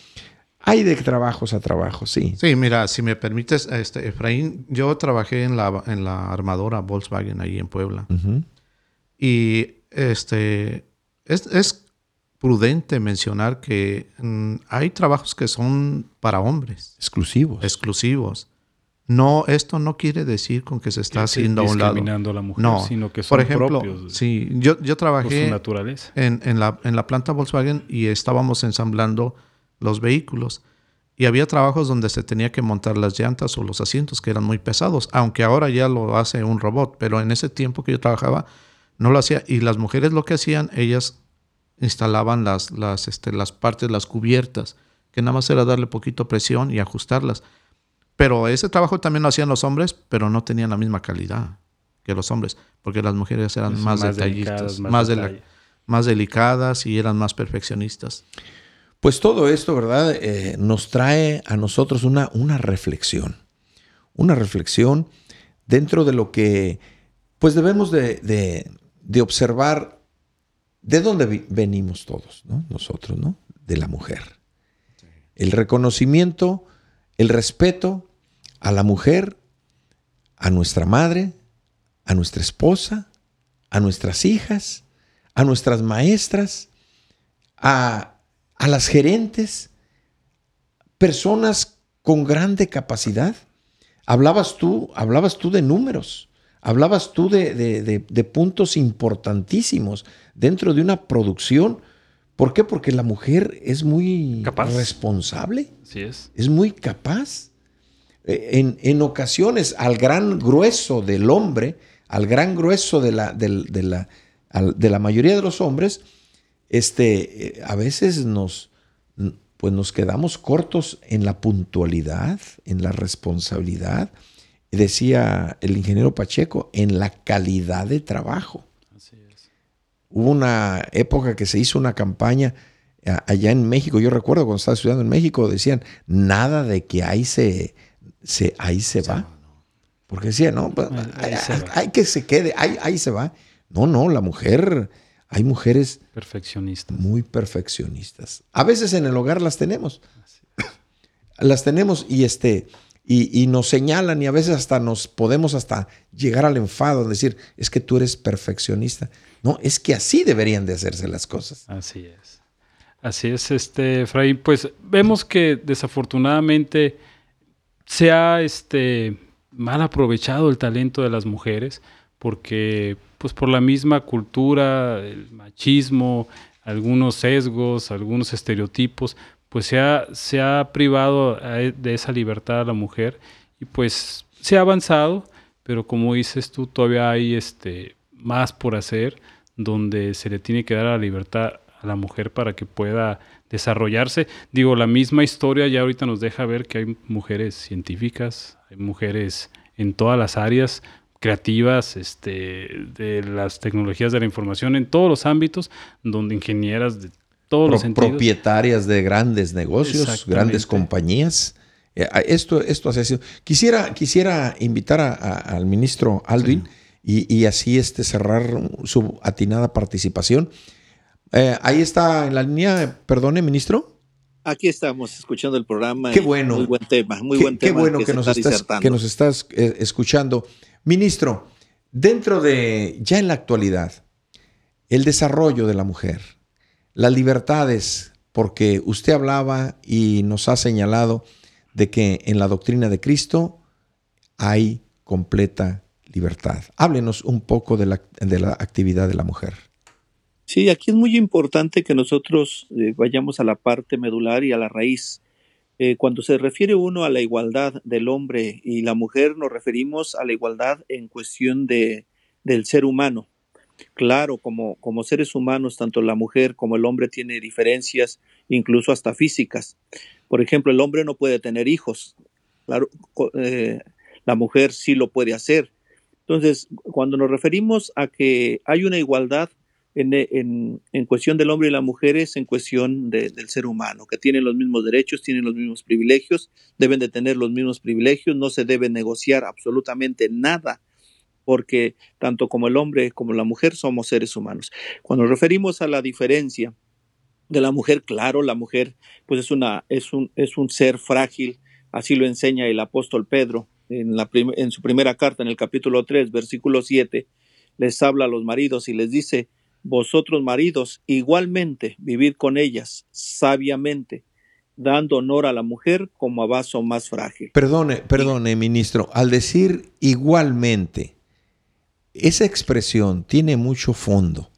Hay de trabajos a trabajos, sí. Sí, mira, si me permites, este, Efraín, yo trabajé en la, en la armadora Volkswagen ahí en Puebla. Y este, es, es, prudente mencionar que mm, hay trabajos que son para hombres. Exclusivos. Exclusivos. No, esto no quiere decir con que se está haciendo a un lado. a la mujer, no. sino que son Por ejemplo, propios. Sí, yo, yo trabajé En, en, la, en la planta Volkswagen y estábamos ensamblando los vehículos. Y había trabajos donde se tenía que montar las llantas o los asientos que eran muy pesados, aunque ahora ya lo hace un robot, pero en ese tiempo que yo trabajaba no lo hacía. Y las mujeres lo que hacían, ellas instalaban las, las, este, las partes, las cubiertas, que nada más era darle poquito presión y ajustarlas. Pero ese trabajo también lo hacían los hombres, pero no tenían la misma calidad que los hombres, porque las mujeres eran más, detallistas, más, más, delicadas y eran más perfeccionistas. Pues todo esto, ¿verdad? Eh, nos trae a nosotros una, una reflexión, una reflexión dentro de lo que, pues debemos de, de observar de dónde venimos todos, ¿no? Nosotros, ¿no? De la mujer. El reconocimiento, el respeto a la mujer, a nuestra madre, a nuestra esposa, a nuestras hijas, a nuestras maestras, a, a las gerentes, personas con grande capacidad. Hablabas tú, hablabas tú de números, hablabas tú de, de puntos importantísimos dentro de una producción. ¿Por qué? Porque la mujer es muy responsable. Sí es. Es muy capaz. E, en, ocasiones, al gran grueso del hombre, al gran grueso de la, de, la, de la mayoría de los hombres, este, eh, a veces nos, pues nos quedamos cortos en la puntualidad, en la responsabilidad. Decía el ingeniero Pacheco, en la calidad de trabajo. Hubo una época que se hizo una campaña allá en México, yo recuerdo cuando estaba estudiando en México, decían, nada de que ahí se, se ahí se va. Porque decían, no, pues, hay, que se quede, ahí, ahí se va. No, no, la mujer, hay mujeres perfeccionistas. Muy perfeccionistas. A veces en el hogar las tenemos. Las tenemos y este y, nos señalan y a veces hasta nos podemos hasta llegar al enfado, decir, es que tú eres perfeccionista. No, es que así deberían de hacerse las cosas. Así es. Así es, este, Efraín. Pues vemos que desafortunadamente se ha este, mal aprovechado el talento de las mujeres porque pues por la misma cultura, el machismo, algunos sesgos, algunos estereotipos, pues se ha, se ha privado e, de esa libertad a la mujer y pues se ha avanzado, pero como dices tú, todavía hay este, más por hacer donde se le tiene que dar la libertad a la mujer para que pueda desarrollarse. Digo, la misma historia ya ahorita nos deja ver que hay mujeres científicas, hay mujeres en todas las áreas, creativas, este, de las tecnologías de la información en todos los ámbitos, donde ingenieras de todos los sentidos. Propietarias de grandes negocios, grandes compañías. Eh, esto, esto hace Quisiera, quisiera invitar al ministro Aldwin y, así este, cerrar su atinada participación. Eh, ahí está en la línea, perdone, ministro. Aquí estamos escuchando el programa. Qué bueno. Muy buen tema, muy buen tema. Qué bueno que, nos, estás, que nos estás eh, escuchando. Ministro, dentro de, ya en la actualidad, el desarrollo de la mujer, las libertades, porque usted hablaba y nos ha señalado de que en la doctrina de Cristo hay completa libertad. Háblenos un poco de la, de la actividad de la mujer. Sí, aquí es muy importante que nosotros eh, vayamos a la parte medular y a la raíz eh, cuando se refiere uno a la igualdad del hombre y la mujer, nos referimos a la igualdad en cuestión de, del ser humano. Claro, como, como seres humanos, tanto la mujer como el hombre tiene diferencias, incluso hasta físicas. Por ejemplo, el hombre no puede tener hijos. Claro, eh, la mujer sí lo puede hacer. Entonces, cuando nos referimos a que hay una igualdad, en, en, cuestión del hombre y la mujer es en cuestión del ser humano, que tienen los mismos derechos, tienen los mismos privilegios, deben de tener los mismos privilegios, no se debe negociar absolutamente nada, porque tanto como el hombre como la mujer somos seres humanos. Cuando nos referimos a la diferencia de la mujer, claro, la mujer pues es, una, es, un, es un ser frágil, así lo enseña el apóstol Pedro en, la en su primera carta, en el capítulo 3, versículo 7, les habla a los maridos y les dice, vosotros maridos igualmente vivid con ellas sabiamente, dando honor a la mujer como a vaso más frágil. Perdone, perdone, ministro, al decir igualmente, esa expresión tiene mucho fondo.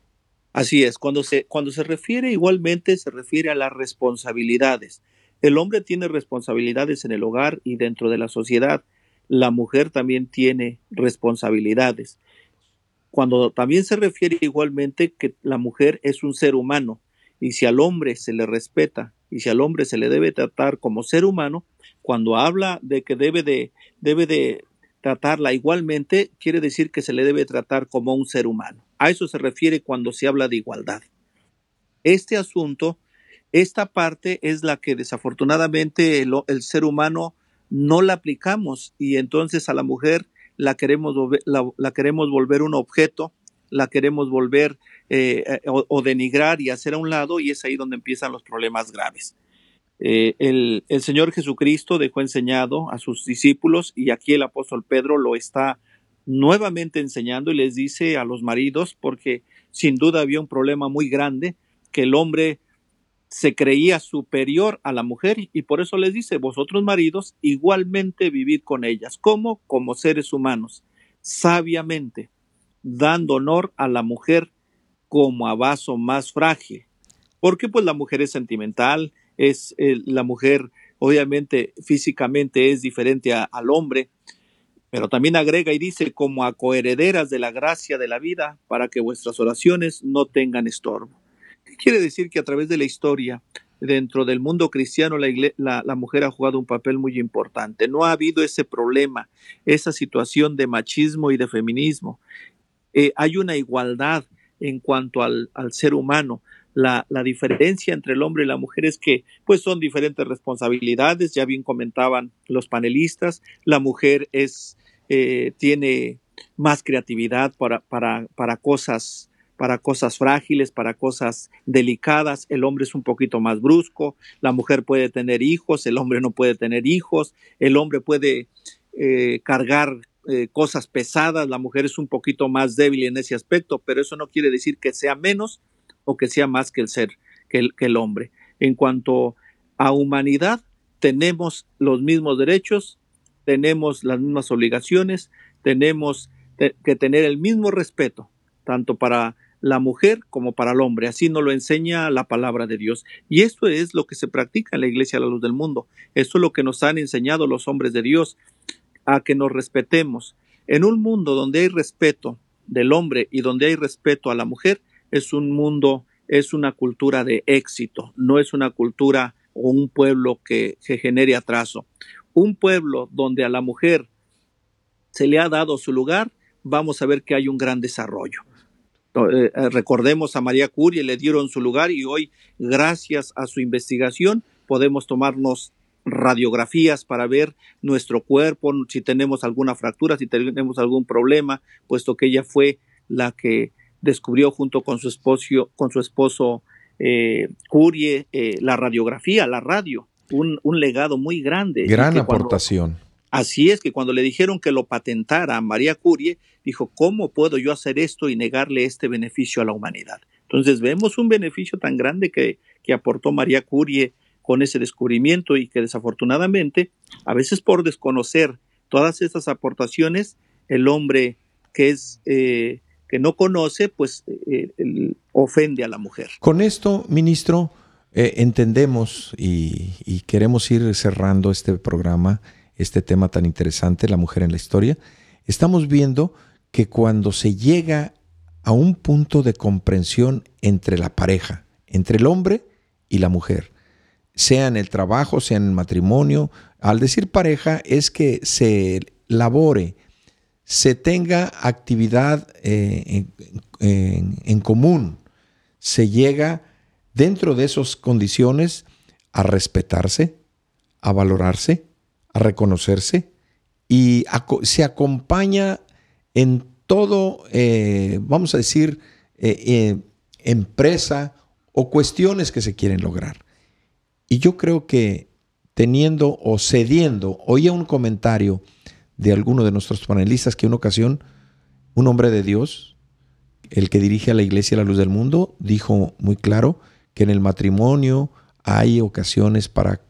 Así es, cuando se, cuando se refiere igualmente se refiere a las responsabilidades. El hombre tiene responsabilidades en el hogar y dentro de la sociedad. La mujer también tiene responsabilidades. Cuando también se refiere igualmente que la mujer es un ser humano y si al hombre se le respeta y si al hombre se le debe tratar como ser humano, cuando habla de que debe de, debe de tratarla igualmente, quiere decir que se le debe tratar como un ser humano. A eso se refiere cuando se habla de igualdad. Este asunto, esta parte es la que desafortunadamente el, ser humano no la aplicamos y entonces a la mujer la queremos, la, queremos volver un objeto, la queremos volver eh, eh, o, denigrar y hacer a un lado y es ahí donde empiezan los problemas graves. Eh, el, Señor Jesucristo dejó enseñado a sus discípulos y aquí el apóstol Pedro lo está nuevamente enseñando y les dice a los maridos, porque sin duda había un problema muy grande, que el hombre se creía superior a la mujer y por eso les dice, vosotros maridos igualmente vivid con ellas, como como seres humanos, sabiamente, dando honor a la mujer como a vaso más frágil, porque pues la mujer es sentimental, es eh, la mujer obviamente físicamente es diferente al hombre, pero también agrega y dice, como a coherederas de la gracia de la vida, para que vuestras oraciones no tengan estorbo. ¿Qué quiere decir que a través de la historia, dentro del mundo cristiano, la, la, mujer ha jugado un papel muy importante? No ha habido ese problema, esa situación de machismo y de feminismo. Eh, hay una igualdad en cuanto al, al ser humano. La, la, diferencia entre el hombre y la mujer es que pues son diferentes responsabilidades, ya bien comentaban los panelistas, la mujer es eh, tiene más creatividad para, para, para, cosas para cosas frágiles, para cosas delicadas. El hombre es un poquito más brusco, la mujer puede tener hijos, el hombre no puede tener hijos, el hombre puede eh, cargar eh, cosas pesadas, la mujer es un poquito más débil en ese aspecto, pero eso no quiere decir que sea menos o que sea más que el ser, que el, hombre. En cuanto a humanidad, tenemos los mismos derechos, tenemos las mismas obligaciones, tenemos que tener el mismo respeto, tanto para la mujer como para el hombre. Así nos lo enseña la palabra de Dios. Y esto es lo que se practica en la iglesia a la luz del mundo. Esto es lo que nos han enseñado los hombres de Dios, a que nos respetemos. En un mundo donde hay respeto del hombre y donde hay respeto a la mujer, es un mundo, es una cultura de éxito, no es una cultura o un pueblo que, genere atraso un pueblo donde a la mujer se le ha dado su lugar, vamos a ver que hay un gran desarrollo. Eh, eh, recordemos a María Curie, le dieron su lugar y hoy, gracias a su investigación, podemos tomarnos radiografías para ver nuestro cuerpo, si tenemos alguna fractura, si tenemos algún problema, puesto que ella fue la que descubrió junto con su esposo, con su esposo eh, Curie la radiografía, la radio un, legado muy grande. Gran aportación. así es que cuando le dijeron que lo patentara a María Curie, dijo, ¿cómo puedo yo hacer esto y negarle este beneficio a la humanidad? Entonces vemos un beneficio tan grande que, que aportó María Curie con ese descubrimiento y que desafortunadamente, a veces por desconocer todas estas aportaciones, el hombre que es eh, que no conoce, pues eh, ofende a la mujer. Con esto, ministro, eh, entendemos y, queremos ir cerrando este programa, este tema tan interesante, la mujer en la historia. Estamos viendo que cuando se llega a un punto de comprensión entre la pareja, entre el hombre y la mujer, sea en el trabajo, sea en el matrimonio, al decir pareja es que se labore, se tenga actividad eh, en común, se llega dentro de esas condiciones a respetarse, a valorarse, a reconocerse y se acompaña en todo, eh, vamos a decir, eh, empresa o cuestiones que se quieren lograr. Y yo creo que teniendo o cediendo, oía un comentario de alguno de nuestros panelistas que en una ocasión un hombre de Dios, el que dirige a la iglesia La Luz del Mundo, dijo muy claro que en el matrimonio hay ocasiones para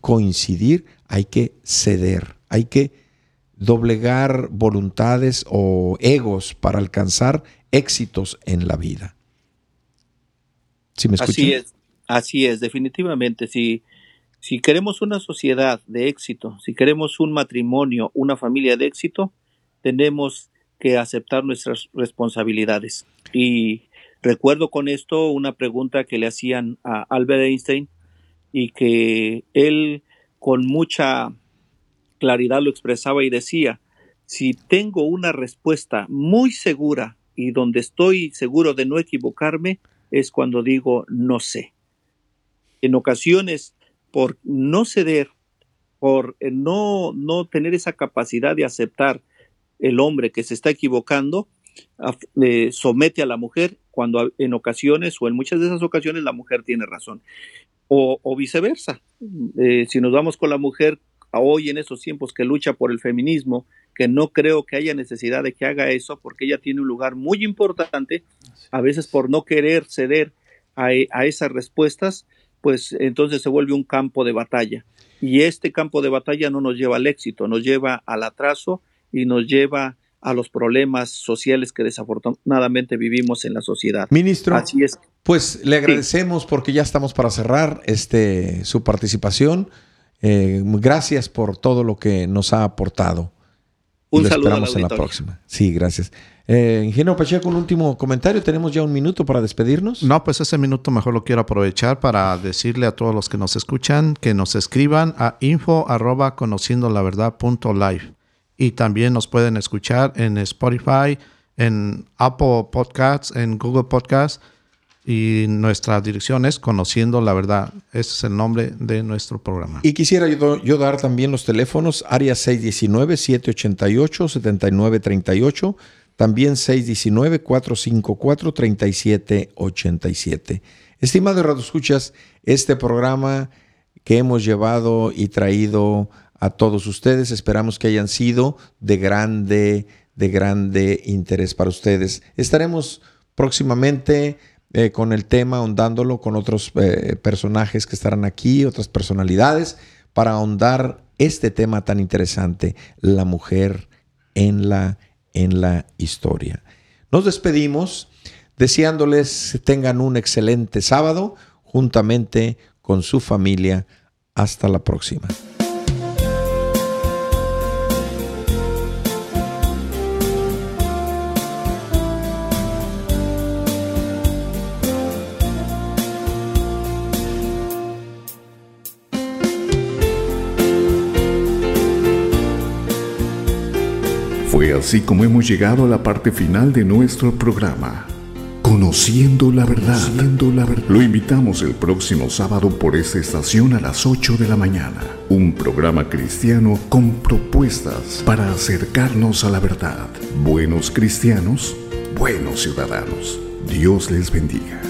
coincidir, hay que ceder, hay que doblegar voluntades o egos para alcanzar éxitos en la vida. ¿Sí me así es, así es, definitivamente. Si, si queremos una sociedad de éxito, si queremos un matrimonio, una familia de éxito, tenemos que aceptar nuestras responsabilidades. Y recuerdo con esto una pregunta que le hacían a Albert Einstein y que él con mucha claridad lo expresaba y decía, si tengo una respuesta muy segura y donde estoy seguro de no equivocarme, es cuando digo no sé. En ocasiones, por no ceder, por no, no tener esa capacidad de aceptar el hombre que se está equivocando, eh, somete a la mujer cuando en ocasiones o en muchas de esas ocasiones la mujer tiene razón. O, viceversa. Eh, si nos vamos con la mujer hoy en estos tiempos que lucha por el feminismo, que no creo que haya necesidad de que haga eso porque ella tiene un lugar muy importante, a veces por no querer ceder a, a esas respuestas, pues entonces se vuelve un campo de batalla. Y este campo de batalla no nos lleva al éxito, nos lleva al atraso y nos lleva a los problemas sociales que desafortunadamente vivimos en la sociedad. Ministro, Así es. pues le agradecemos porque ya estamos para cerrar este, su participación. Eh, gracias por todo lo que nos ha aportado. Un lo saludo esperamos en la próxima. Sí, gracias. Eh, ingeniero Pacheco, un último comentario. ¿Tenemos ya un minuto para despedirnos? No, pues ese minuto mejor lo quiero aprovechar para decirle a todos los que nos escuchan que nos escriban a info arroba conociendo la verdad punto live y también nos pueden escuchar en Spotify, en Apple Podcasts, en Google Podcasts y nuestra dirección es Conociendo la Verdad. Ese es el nombre de nuestro programa. Y quisiera yo, dar también los teléfonos, área 619-788-7938, también 619-454-3787. Estimado Radio Escuchas, este programa que hemos llevado y traído a todos ustedes. Esperamos que hayan sido de grande, de grande interés para ustedes. Estaremos próximamente eh, con el tema, ahondándolo con otros eh, personajes que estarán aquí, otras personalidades, para ahondar este tema tan interesante, la mujer en la, en la historia. Nos despedimos deseándoles tengan un excelente sábado juntamente con su familia. Hasta la próxima. Fue así como hemos llegado a la parte final de nuestro programa. Conociendo la verdad. la verdad. Lo invitamos el próximo sábado por esta estación a las 8 de la mañana. Un programa cristiano con propuestas para acercarnos a la verdad. Buenos cristianos, buenos ciudadanos. Dios les bendiga.